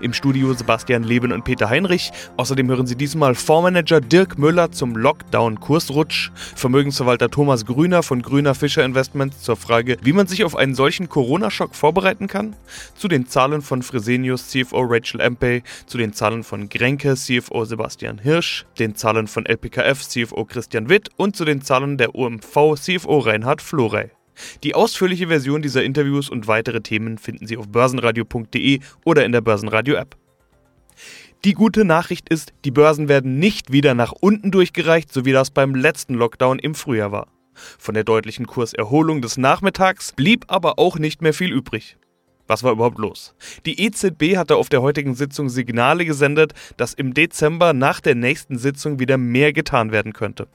Im Studio Sebastian Leben und Peter Heinrich. Außerdem hören Sie diesmal Fondsmanager Dirk Müller zum Lockdown-Kursrutsch, Vermögensverwalter Thomas Grüner von Grüner Fischer Investments zur Frage, wie man sich auf einen solchen Corona-Schock vorbereiten kann, zu den Zahlen von Fresenius CFO Rachel Empey, zu den Zahlen von Grenke CFO Sebastian Hirsch, den Zahlen von LPKF CFO Christian Witt und zu den Zahlen der OMV CFO Reinhard Florey. Die ausführliche Version dieser Interviews und weitere Themen finden Sie auf börsenradio.de oder in der Börsenradio-App. Die gute Nachricht ist, die Börsen werden nicht wieder nach unten durchgereicht, so wie das beim letzten Lockdown im Frühjahr war. Von der deutlichen Kurserholung des Nachmittags blieb aber auch nicht mehr viel übrig. Was war überhaupt los? Die EZB hatte auf der heutigen Sitzung Signale gesendet, dass im Dezember nach der nächsten Sitzung wieder mehr getan werden könnte.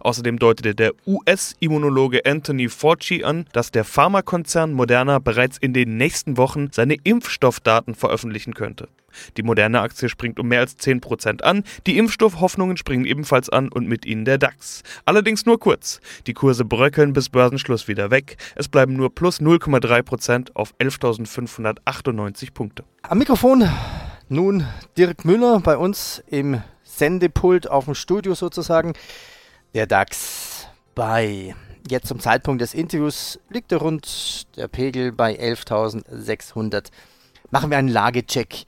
Außerdem deutete der US-Immunologe Anthony Fauci an, dass der Pharmakonzern Moderna bereits in den nächsten Wochen seine Impfstoffdaten veröffentlichen könnte. Die Moderna-Aktie springt um mehr als 10% an, die Impfstoffhoffnungen springen ebenfalls an und mit ihnen der DAX. Allerdings nur kurz. Die Kurse bröckeln bis Börsenschluss wieder weg. Es bleiben nur plus 0,3% auf 11.598 Punkte. Am Mikrofon nun Dirk Müller bei uns im Sendepult auf dem Studio sozusagen. Der DAX bei jetzt zum Zeitpunkt des Interviews liegt der rund der Pegel bei 11.600. Machen wir einen Lagecheck.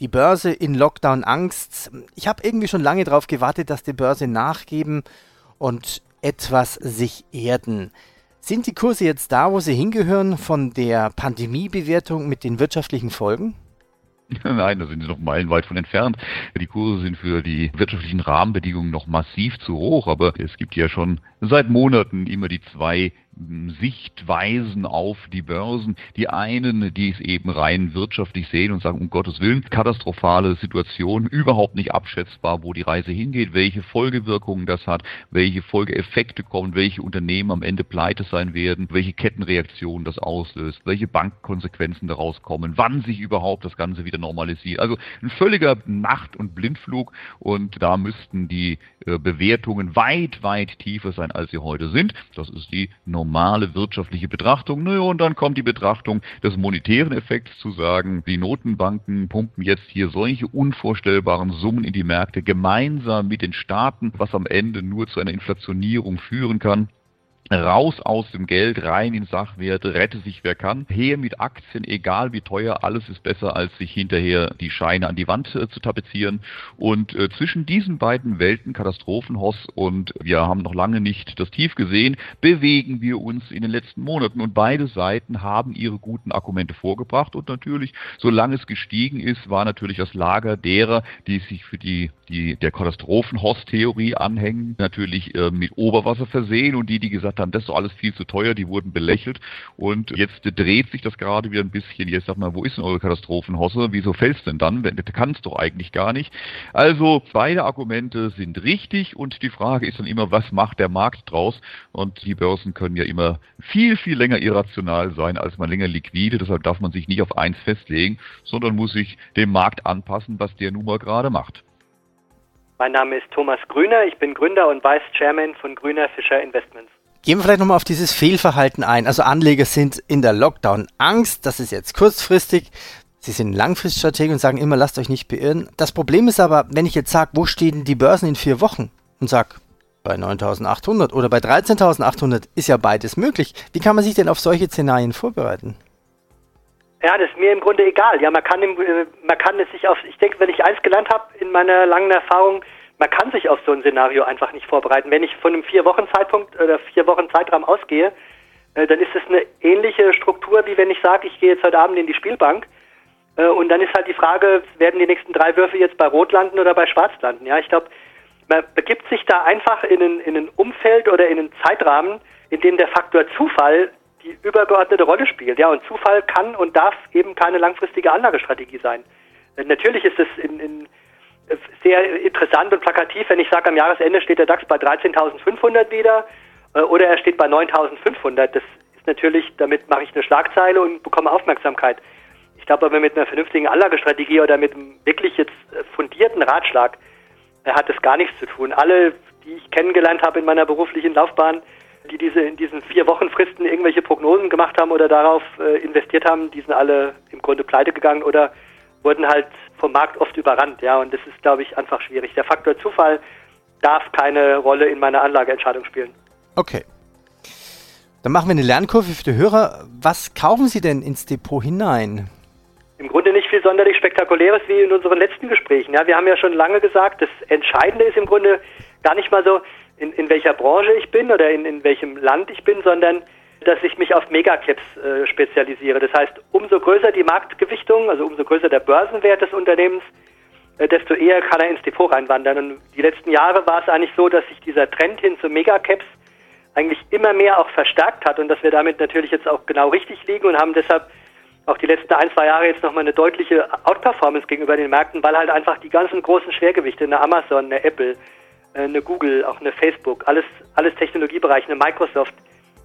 Die Börse in Lockdown Angst. Ich habe irgendwie schon lange darauf gewartet, dass die Börse nachgeben und etwas sich erden. Sind die Kurse jetzt da, wo sie hingehören von der Pandemiebewertung mit den wirtschaftlichen Folgen? Nein, da sind sie noch meilenweit von entfernt. Die Kurse sind für die wirtschaftlichen Rahmenbedingungen noch massiv zu hoch, aber es gibt ja schon seit Monaten immer die zwei Sichtweisen auf die Börsen. Die einen, die es eben rein wirtschaftlich sehen und sagen, um Gottes Willen, katastrophale Situation, überhaupt nicht abschätzbar, wo die Reise hingeht, welche Folgewirkungen das hat, welche Folgeeffekte kommen, welche Unternehmen am Ende pleite sein werden, welche Kettenreaktionen das auslöst, welche Bankkonsequenzen daraus kommen, wann sich überhaupt das Ganze wieder normalisiert. Also ein völliger Nacht- und Blindflug und da müssten die äh, Bewertungen weit, weit tiefer sein, als sie heute sind. Das ist die normale wirtschaftliche Betrachtung. Naja, und dann kommt die Betrachtung des monetären Effekts zu sagen, die Notenbanken pumpen jetzt hier solche unvorstellbaren Summen in die Märkte gemeinsam mit den Staaten, was am Ende nur zu einer Inflationierung führen kann raus aus dem Geld, rein in Sachwerte, rette sich wer kann. Her mit Aktien, egal wie teuer, alles ist besser, als sich hinterher die Scheine an die Wand äh, zu tapezieren. Und äh, zwischen diesen beiden Welten, Katastrophenhoss und wir haben noch lange nicht das Tief gesehen, bewegen wir uns in den letzten Monaten. Und beide Seiten haben ihre guten Argumente vorgebracht. Und natürlich, solange es gestiegen ist, war natürlich das Lager derer, die sich für die, die der Katastrophenhoss-Theorie anhängen, natürlich äh, mit Oberwasser versehen und die, die gesagt gesagt haben, das ist alles viel zu teuer, die wurden belächelt und jetzt dreht sich das gerade wieder ein bisschen. Jetzt sagt man, wo ist denn eure Katastrophenhosse? Wieso fällst denn dann? Kann es doch eigentlich gar nicht. Also beide Argumente sind richtig und die Frage ist dann immer, was macht der Markt draus? Und die Börsen können ja immer viel, viel länger irrational sein als man länger liquide. Deshalb darf man sich nicht auf eins festlegen, sondern muss sich dem Markt anpassen, was der nun mal gerade macht. Mein Name ist Thomas Grüner, ich bin Gründer und Vice Chairman von Grüner Fischer Investments. Gehen wir vielleicht nochmal auf dieses Fehlverhalten ein. Also Anleger sind in der Lockdown-Angst, das ist jetzt kurzfristig. Sie sind Langfriststrategen und sagen immer, lasst euch nicht beirren. Das Problem ist aber, wenn ich jetzt sage, wo stehen die Börsen in vier Wochen und sage, bei 9.800 oder bei 13.800 ist ja beides möglich. Wie kann man sich denn auf solche Szenarien vorbereiten? Ja, das ist mir im Grunde egal. Ja, man kann, äh, man kann es sich auf, ich denke, wenn ich eins gelernt habe in meiner langen Erfahrung, man kann sich auf so ein Szenario einfach nicht vorbereiten. Wenn ich von einem vier Wochen Zeitpunkt oder vier Wochen Zeitraum ausgehe, äh, dann ist es eine ähnliche Struktur, wie wenn ich sage, ich gehe jetzt heute Abend in die Spielbank. Äh, und dann ist halt die Frage, werden die nächsten drei Würfe jetzt bei Rot landen oder bei Schwarz landen? Ja, ich glaube, man begibt sich da einfach in ein, in ein Umfeld oder in einen Zeitrahmen, in dem der Faktor Zufall die übergeordnete Rolle spielt. Ja, und Zufall kann und darf eben keine langfristige Anlagestrategie sein. Äh, natürlich ist es in, in sehr interessant und plakativ, wenn ich sage, am Jahresende steht der DAX bei 13.500 wieder äh, oder er steht bei 9.500. Das ist natürlich, damit mache ich eine Schlagzeile und bekomme Aufmerksamkeit. Ich glaube aber mit einer vernünftigen Anlagestrategie oder mit einem wirklich jetzt fundierten Ratschlag äh, hat es gar nichts zu tun. Alle, die ich kennengelernt habe in meiner beruflichen Laufbahn, die diese in diesen vier Wochen Fristen irgendwelche Prognosen gemacht haben oder darauf äh, investiert haben, die sind alle im Grunde pleite gegangen oder wurden halt vom Markt oft überrannt. Ja, und das ist, glaube ich, einfach schwierig. Der Faktor Zufall darf keine Rolle in meiner Anlageentscheidung spielen. Okay. Dann machen wir eine Lernkurve für die Hörer. Was kaufen Sie denn ins Depot hinein? Im Grunde nicht viel sonderlich Spektakuläres wie in unseren letzten Gesprächen. Ja, wir haben ja schon lange gesagt, das Entscheidende ist im Grunde gar nicht mal so, in, in welcher Branche ich bin oder in, in welchem Land ich bin, sondern dass ich mich auf Megacaps äh, spezialisiere. Das heißt, umso größer die Marktgewichtung, also umso größer der Börsenwert des Unternehmens, äh, desto eher kann er ins Depot reinwandern. Und die letzten Jahre war es eigentlich so, dass sich dieser Trend hin zu Megacaps eigentlich immer mehr auch verstärkt hat und dass wir damit natürlich jetzt auch genau richtig liegen und haben deshalb auch die letzten ein, zwei Jahre jetzt nochmal eine deutliche Outperformance gegenüber den Märkten, weil halt einfach die ganzen großen Schwergewichte, eine Amazon, eine Apple, äh, eine Google, auch eine Facebook, alles, alles Technologiebereich, eine Microsoft,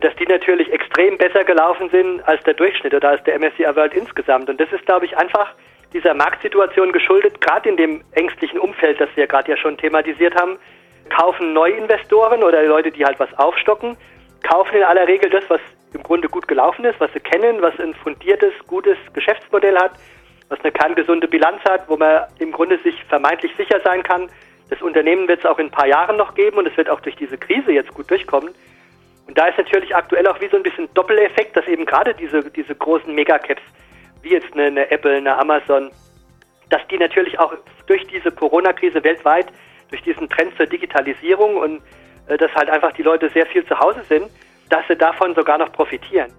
dass die natürlich extrem besser gelaufen sind als der Durchschnitt oder als der MSCI World insgesamt. Und das ist, glaube ich, einfach dieser Marktsituation geschuldet, gerade in dem ängstlichen Umfeld, das wir gerade ja schon thematisiert haben, kaufen Neuinvestoren oder Leute, die halt was aufstocken, kaufen in aller Regel das, was im Grunde gut gelaufen ist, was sie kennen, was ein fundiertes, gutes Geschäftsmodell hat, was eine kerngesunde Bilanz hat, wo man im Grunde sich vermeintlich sicher sein kann, das Unternehmen wird es auch in ein paar Jahren noch geben und es wird auch durch diese Krise jetzt gut durchkommen. Und da ist natürlich aktuell auch wie so ein bisschen Doppeleffekt, dass eben gerade diese, diese großen Megacaps, wie jetzt eine, eine Apple, eine Amazon, dass die natürlich auch durch diese Corona-Krise weltweit, durch diesen Trend zur Digitalisierung und äh, dass halt einfach die Leute sehr viel zu Hause sind, dass sie davon sogar noch profitieren.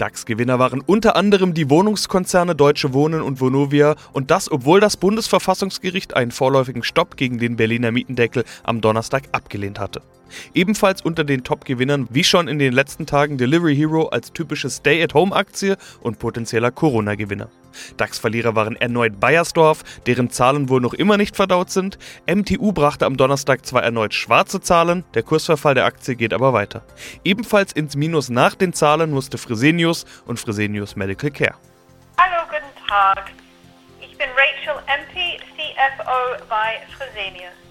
DAX-Gewinner waren unter anderem die Wohnungskonzerne Deutsche Wohnen und Vonovia und das, obwohl das Bundesverfassungsgericht einen vorläufigen Stopp gegen den Berliner Mietendeckel am Donnerstag abgelehnt hatte. Ebenfalls unter den Top-Gewinnern, wie schon in den letzten Tagen, Delivery Hero als typische Stay-at-Home-Aktie und potenzieller Corona-Gewinner. DAX-Verlierer waren erneut Bayersdorf, deren Zahlen wohl noch immer nicht verdaut sind. MTU brachte am Donnerstag zwar erneut schwarze Zahlen, der Kursverfall der Aktie geht aber weiter. Ebenfalls ins Minus nach den Zahlen musste Fresenius und Fresenius Medical Care. Hallo, guten Tag. Ich bin Rachel MP, CFO bei Fresenius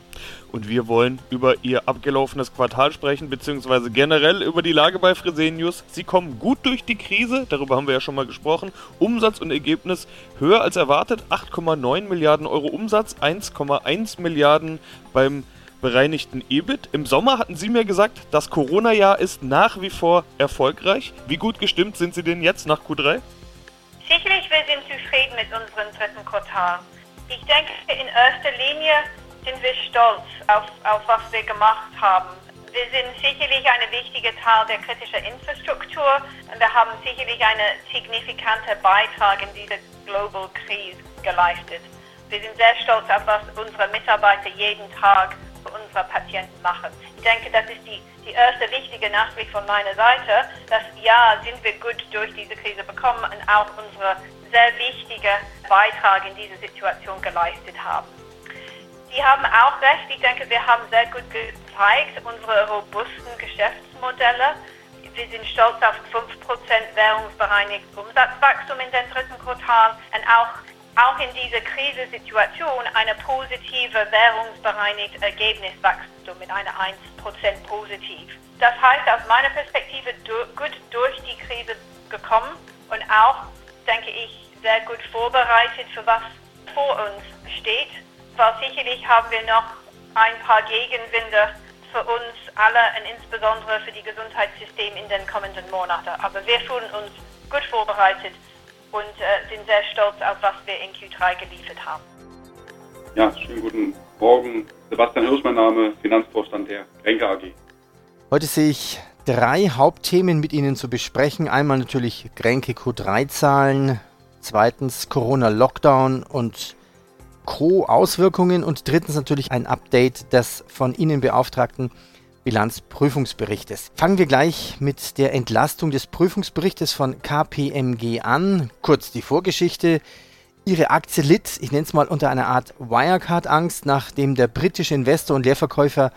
und wir wollen über ihr abgelaufenes Quartal sprechen, beziehungsweise generell über die Lage bei Fresenius. Sie kommen gut durch die Krise, darüber haben wir ja schon mal gesprochen. Umsatz und Ergebnis höher als erwartet, 8,9 Milliarden Euro Umsatz, 1,1 Milliarden beim bereinigten EBIT. Im Sommer hatten Sie mir gesagt, das Corona-Jahr ist nach wie vor erfolgreich. Wie gut gestimmt sind Sie denn jetzt nach Q3? Sicherlich, wir sind zufrieden mit unserem dritten Quartal. Ich denke in erster Linie sind wir stolz auf, auf was wir gemacht haben. Wir sind sicherlich ein wichtiger Teil der kritischen Infrastruktur und wir haben sicherlich einen signifikanten Beitrag in dieser Global Krise geleistet. Wir sind sehr stolz auf was unsere Mitarbeiter jeden Tag für unsere Patienten machen. Ich denke, das ist die, die erste wichtige Nachricht von meiner Seite, dass ja, sind wir gut durch diese Krise bekommen und auch unsere sehr wichtige Beitrag in dieser Situation geleistet haben. Sie haben auch recht. Ich denke, wir haben sehr gut gezeigt, unsere robusten Geschäftsmodelle. Wir sind stolz auf 5% währungsbereinigt Umsatzwachstum in den dritten Quartal und auch, auch in dieser Krisensituation eine positive währungsbereinigt Ergebniswachstum mit einer 1% positiv. Das heißt aus meiner Perspektive gut durch die Krise gekommen und auch, denke ich, sehr gut vorbereitet für was vor uns steht zwar sicherlich haben wir noch ein paar Gegenwinde für uns alle und insbesondere für die Gesundheitssystem in den kommenden Monaten. Aber wir fühlen uns gut vorbereitet und äh, sind sehr stolz auf was wir in Q3 geliefert haben. Ja, schönen guten Morgen. Sebastian Hirsch, mein Name, Finanzvorstand der Grenke AG. Heute sehe ich drei Hauptthemen mit Ihnen zu besprechen. Einmal natürlich Grenke Q3-Zahlen, zweitens Corona-Lockdown und Co-Auswirkungen und drittens natürlich ein Update des von Ihnen beauftragten Bilanzprüfungsberichtes. Fangen wir gleich mit der Entlastung des Prüfungsberichtes von KPMG an. Kurz die Vorgeschichte. Ihre Aktie litt, ich nenne es mal unter einer Art Wirecard-Angst, nachdem der britische Investor und Leerverkäufer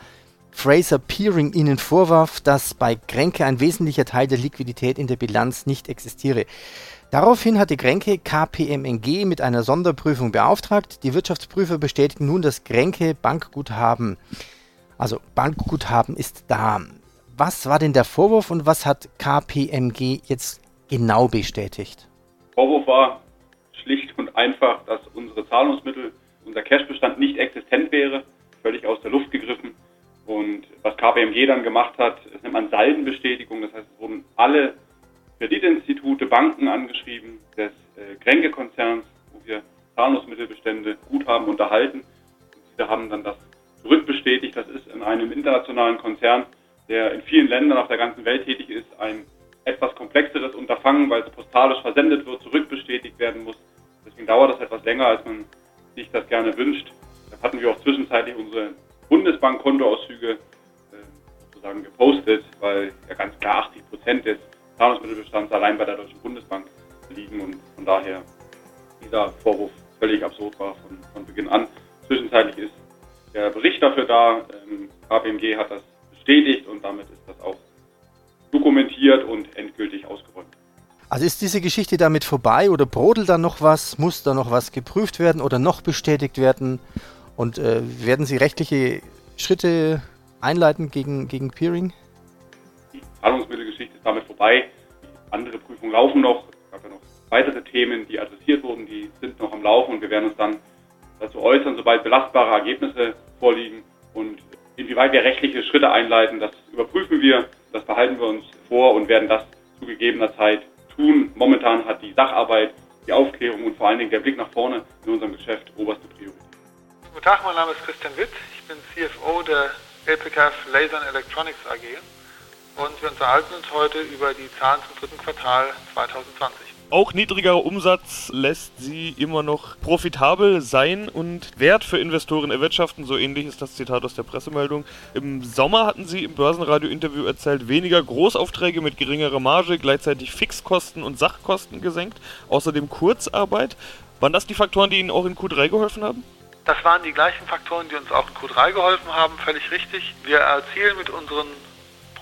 Fraser Peering ihnen vorwarf, dass bei Kränke ein wesentlicher Teil der Liquidität in der Bilanz nicht existiere. Daraufhin hat die Kränke KPMNG mit einer Sonderprüfung beauftragt. Die Wirtschaftsprüfer bestätigen nun das Kränke Bankguthaben. Also Bankguthaben ist da. Was war denn der Vorwurf und was hat KPMG jetzt genau bestätigt? Vorwurf war schlicht und einfach, dass unsere Zahlungsmittel, unser Cashbestand nicht existent wäre, völlig aus der Luft gegriffen. Und was KPMG dann gemacht hat, das nennt man Saldenbestätigung. Das heißt, es wurden alle Kreditinstitute, Banken angeschrieben, des äh, Kränke-Konzerns, wo wir Zahlungsmittelbestände, Guthaben unterhalten. Und diese haben dann das zurückbestätigt. Das ist in einem internationalen Konzern, der in vielen Ländern auf der ganzen Welt tätig ist, ein etwas komplexeres Unterfangen, weil es postalisch versendet wird, zurückbestätigt werden muss. Deswegen dauert das etwas länger, als man sich das gerne wünscht. Da hatten wir auch zwischenzeitlich unsere Bundesbank-Kontoauszüge äh, sozusagen gepostet, weil ja ganz klar 80 Prozent des Zahlungsmittelbestands allein bei der Deutschen Bundesbank liegen und von daher dieser Vorwurf völlig absurd war von, von Beginn an. Zwischenzeitlich ist der Bericht dafür da. Ähm, KPMG hat das bestätigt und damit ist das auch dokumentiert und endgültig ausgeräumt. Also ist diese Geschichte damit vorbei oder brodelt da noch was? Muss da noch was geprüft werden oder noch bestätigt werden? Und äh, werden Sie rechtliche Schritte einleiten gegen, gegen Peering? Zahlungsmittelgeschichte ist damit vorbei. Andere Prüfungen laufen noch. Es gab ja noch weitere Themen, die adressiert wurden, die sind noch am Laufen und wir werden uns dann dazu äußern, sobald belastbare Ergebnisse vorliegen. Und inwieweit wir rechtliche Schritte einleiten, das überprüfen wir, das behalten wir uns vor und werden das zu gegebener Zeit tun. Momentan hat die Sacharbeit, die Aufklärung und vor allen Dingen der Blick nach vorne in unserem Geschäft oberste Priorität. Guten Tag, mein Name ist Christian Witt. Ich bin CFO der LPKF Laser Electronics AG und wir unterhalten uns heute über die Zahlen zum dritten Quartal 2020. Auch niedrigerer Umsatz lässt sie immer noch profitabel sein und Wert für Investoren erwirtschaften. So ähnlich ist das Zitat aus der Pressemeldung. Im Sommer hatten sie im Börsenradio-Interview erzählt, weniger Großaufträge mit geringerer Marge, gleichzeitig Fixkosten und Sachkosten gesenkt, außerdem Kurzarbeit. Waren das die Faktoren, die Ihnen auch in Q3 geholfen haben? Das waren die gleichen Faktoren, die uns auch in Q3 geholfen haben, völlig richtig. Wir erzielen mit unseren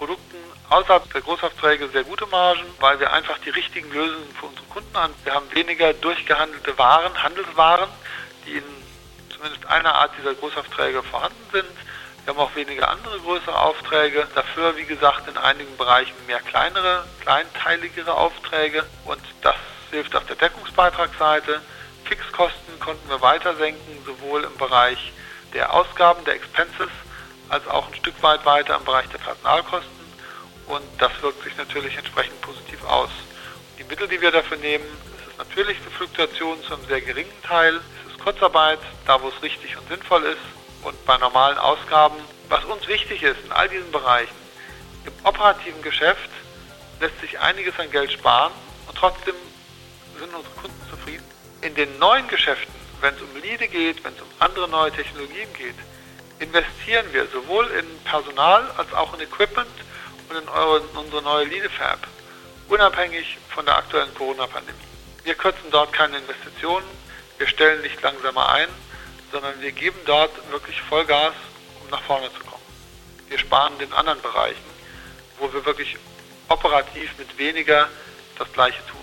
Produkten außerhalb der Großaufträge sehr gute Margen, weil wir einfach die richtigen Lösungen für unsere Kunden haben. Wir haben weniger durchgehandelte Waren, Handelswaren, die in zumindest einer Art dieser Großaufträge vorhanden sind. Wir haben auch weniger andere größere Aufträge. Dafür, wie gesagt, in einigen Bereichen mehr kleinere, kleinteiligere Aufträge. Und das hilft auf der Deckungsbeitragsseite. Fixkosten konnten wir weiter senken, sowohl im Bereich der Ausgaben, der Expenses, als auch ein Stück weit weiter im Bereich der Personalkosten und das wirkt sich natürlich entsprechend positiv aus. Die Mittel, die wir dafür nehmen, ist natürlich für Fluktuationen zu einem sehr geringen Teil, es ist Kurzarbeit, da wo es richtig und sinnvoll ist und bei normalen Ausgaben. Was uns wichtig ist in all diesen Bereichen, im operativen Geschäft lässt sich einiges an Geld sparen und trotzdem sind unsere Kunden zufrieden. In den neuen Geschäften, wenn es um Lead geht, wenn es um andere neue Technologien geht, investieren wir sowohl in Personal als auch in Equipment und in, eure, in unsere neue Lidefab, unabhängig von der aktuellen Corona-Pandemie. Wir kürzen dort keine Investitionen, wir stellen nicht langsamer ein, sondern wir geben dort wirklich Vollgas, um nach vorne zu kommen. Wir sparen den anderen Bereichen, wo wir wirklich operativ mit weniger das Gleiche tun.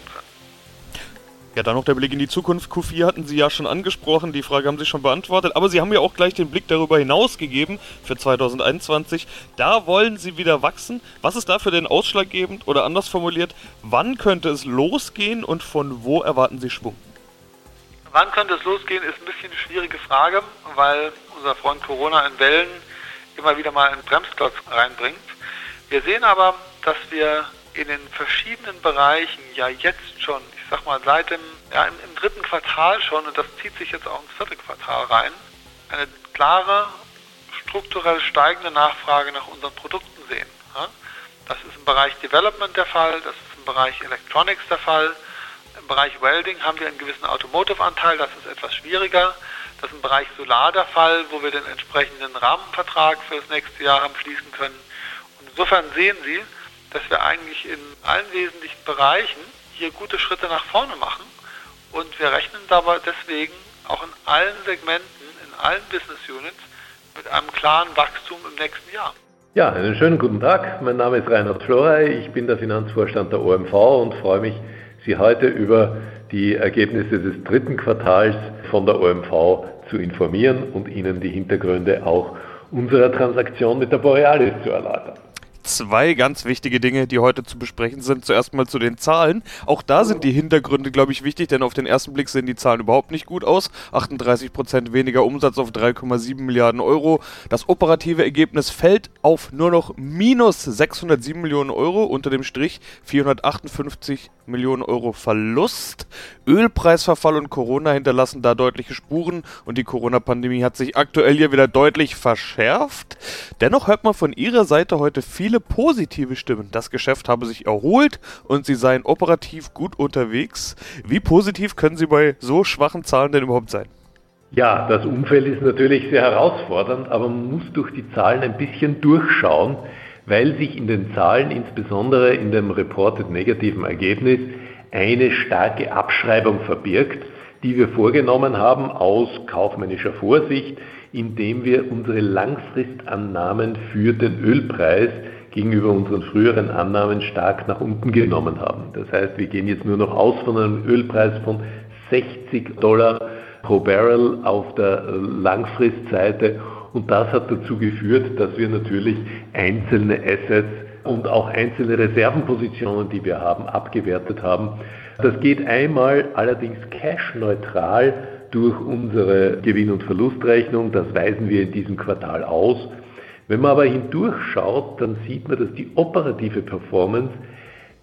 Ja, dann noch der Blick in die Zukunft. Q4 hatten Sie ja schon angesprochen, die Frage haben Sie schon beantwortet, aber Sie haben ja auch gleich den Blick darüber hinaus gegeben für 2021. Da wollen Sie wieder wachsen. Was ist dafür denn ausschlaggebend oder anders formuliert, wann könnte es losgehen und von wo erwarten Sie Schwung? Wann könnte es losgehen, ist ein bisschen eine schwierige Frage, weil unser Freund Corona in Wellen immer wieder mal einen Bremsklotz reinbringt. Wir sehen aber, dass wir in den verschiedenen Bereichen ja jetzt schon sag mal, seit dem, ja, im, im, dritten Quartal schon, und das zieht sich jetzt auch ins vierte Quartal rein, eine klare, strukturell steigende Nachfrage nach unseren Produkten sehen. Ja? Das ist im Bereich Development der Fall, das ist im Bereich Electronics der Fall. Im Bereich Welding haben wir einen gewissen Automotive-Anteil, das ist etwas schwieriger. Das ist im Bereich Solar der Fall, wo wir den entsprechenden Rahmenvertrag für das nächste Jahr haben schließen können. Und insofern sehen Sie, dass wir eigentlich in allen wesentlichen Bereichen hier gute Schritte nach vorne machen. Und wir rechnen dabei deswegen auch in allen Segmenten, in allen Business Units mit einem klaren Wachstum im nächsten Jahr. Ja, einen schönen guten Tag. Mein Name ist Reinhard Florey. Ich bin der Finanzvorstand der OMV und freue mich, Sie heute über die Ergebnisse des dritten Quartals von der OMV zu informieren und Ihnen die Hintergründe auch unserer Transaktion mit der Borealis zu erläutern zwei ganz wichtige Dinge, die heute zu besprechen sind. Zuerst mal zu den Zahlen. Auch da sind die Hintergründe, glaube ich, wichtig, denn auf den ersten Blick sehen die Zahlen überhaupt nicht gut aus. 38 Prozent weniger Umsatz auf 3,7 Milliarden Euro. Das operative Ergebnis fällt auf nur noch minus 607 Millionen Euro, unter dem Strich 458 Millionen Euro Verlust. Ölpreisverfall und Corona hinterlassen da deutliche Spuren und die Corona-Pandemie hat sich aktuell hier wieder deutlich verschärft. Dennoch hört man von ihrer Seite heute viele positive Stimmen. Das Geschäft habe sich erholt und sie seien operativ gut unterwegs. Wie positiv können Sie bei so schwachen Zahlen denn überhaupt sein? Ja, das Umfeld ist natürlich sehr herausfordernd, aber man muss durch die Zahlen ein bisschen durchschauen weil sich in den Zahlen, insbesondere in dem reported negativen Ergebnis, eine starke Abschreibung verbirgt, die wir vorgenommen haben aus kaufmännischer Vorsicht, indem wir unsere Langfristannahmen für den Ölpreis gegenüber unseren früheren Annahmen stark nach unten genommen haben. Das heißt, wir gehen jetzt nur noch aus von einem Ölpreis von 60 Dollar pro Barrel auf der Langfristseite und das hat dazu geführt, dass wir natürlich einzelne Assets und auch einzelne Reservenpositionen, die wir haben, abgewertet haben. Das geht einmal allerdings cash-neutral durch unsere Gewinn- und Verlustrechnung. Das weisen wir in diesem Quartal aus. Wenn man aber hindurchschaut, dann sieht man, dass die operative Performance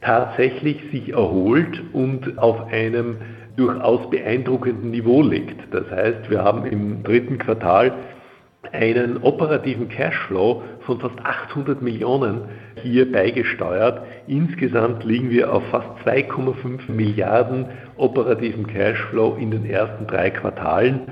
tatsächlich sich erholt und auf einem durchaus beeindruckenden Niveau liegt. Das heißt, wir haben im dritten Quartal einen operativen Cashflow von fast 800 Millionen hier beigesteuert. Insgesamt liegen wir auf fast 2,5 Milliarden operativen Cashflow in den ersten drei Quartalen.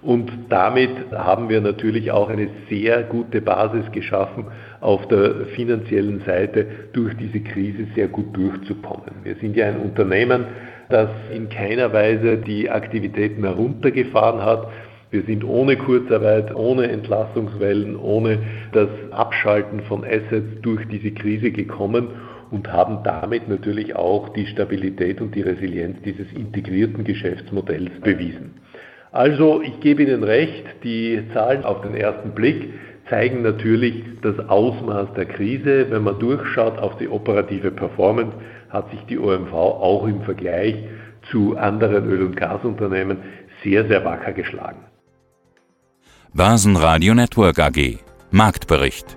Und damit haben wir natürlich auch eine sehr gute Basis geschaffen, auf der finanziellen Seite durch diese Krise sehr gut durchzukommen. Wir sind ja ein Unternehmen, das in keiner Weise die Aktivitäten heruntergefahren hat, wir sind ohne Kurzarbeit, ohne Entlassungswellen, ohne das Abschalten von Assets durch diese Krise gekommen und haben damit natürlich auch die Stabilität und die Resilienz dieses integrierten Geschäftsmodells bewiesen. Also, ich gebe Ihnen recht, die Zahlen auf den ersten Blick zeigen natürlich das Ausmaß der Krise. Wenn man durchschaut auf die operative Performance, hat sich die OMV auch im Vergleich zu anderen Öl- und Gasunternehmen sehr, sehr wacker geschlagen. Börsenradio Network AG Marktbericht